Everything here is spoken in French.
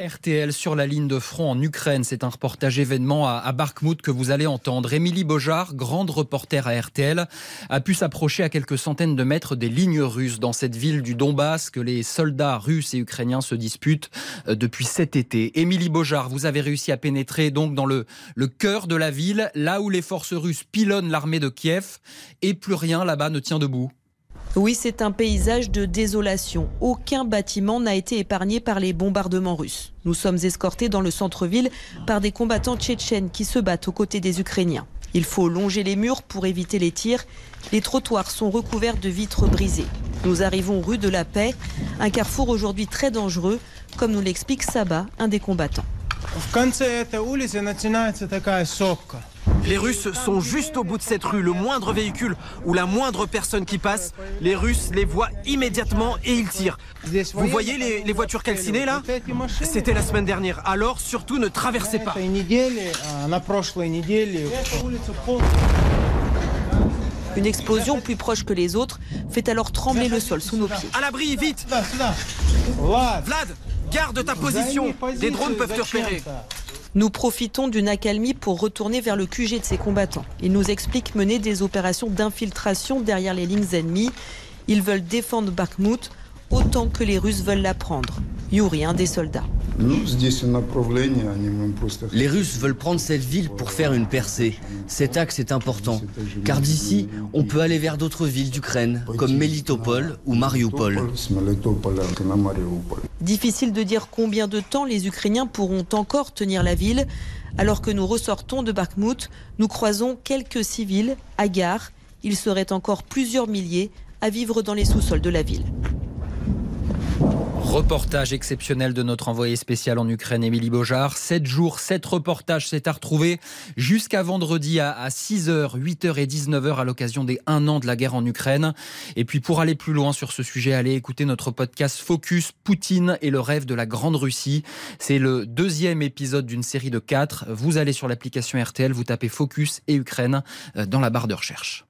RTL sur la ligne de front en Ukraine. C'est un reportage événement à, à que vous allez entendre. Émilie Bojar, grande reporter à RTL, a pu s'approcher à quelques centaines de mètres des lignes russes dans cette ville du Donbass que les soldats russes et ukrainiens se disputent euh, depuis cet été. Émilie Bojar, vous avez réussi à pénétrer donc dans le, le cœur de la ville, là où les forces russes pilonnent l'armée de Kiev et plus rien là-bas ne tient debout. Oui, c'est un paysage de désolation. Aucun bâtiment n'a été épargné par les bombardements russes. Nous sommes escortés dans le centre-ville par des combattants tchétchènes qui se battent aux côtés des Ukrainiens. Il faut longer les murs pour éviter les tirs. Les trottoirs sont recouverts de vitres brisées. Nous arrivons rue de la Paix, un carrefour aujourd'hui très dangereux, comme nous l'explique Saba, un des combattants. Les Russes sont juste au bout de cette rue. Le moindre véhicule ou la moindre personne qui passe, les Russes les voient immédiatement et ils tirent. Vous voyez les, les voitures calcinées là? C'était la semaine dernière. Alors surtout ne traversez pas. Une explosion plus proche que les autres fait alors trembler le sol sous nos pieds. À l'abri, vite Vlad, garde ta position. Des drones peuvent te repérer. Nous profitons d'une accalmie pour retourner vers le QG de ces combattants. Ils nous expliquent mener des opérations d'infiltration derrière les lignes ennemies. Ils veulent défendre Bakhmut autant que les Russes veulent la prendre. Yuri, un des soldats. Les Russes veulent prendre cette ville pour faire une percée. Cet axe est important, car d'ici, on peut aller vers d'autres villes d'Ukraine, comme Melitopol ou Mariupol. Difficile de dire combien de temps les Ukrainiens pourront encore tenir la ville. Alors que nous ressortons de Bakhmut, nous croisons quelques civils à gare. Il serait encore plusieurs milliers à vivre dans les sous-sols de la ville. Reportage exceptionnel de notre envoyé spécial en Ukraine, Émilie Bojar. 7 jours, 7 reportages, c'est à retrouver jusqu'à vendredi à, 6h, 8h et 19h à l'occasion des 1 an de la guerre en Ukraine. Et puis pour aller plus loin sur ce sujet, allez écouter notre podcast Focus Poutine et le rêve de la Grande Russie. C'est le deuxième épisode d'une série de 4. Vous allez sur l'application RTL, vous tapez Focus et Ukraine euh, dans la barre de recherche.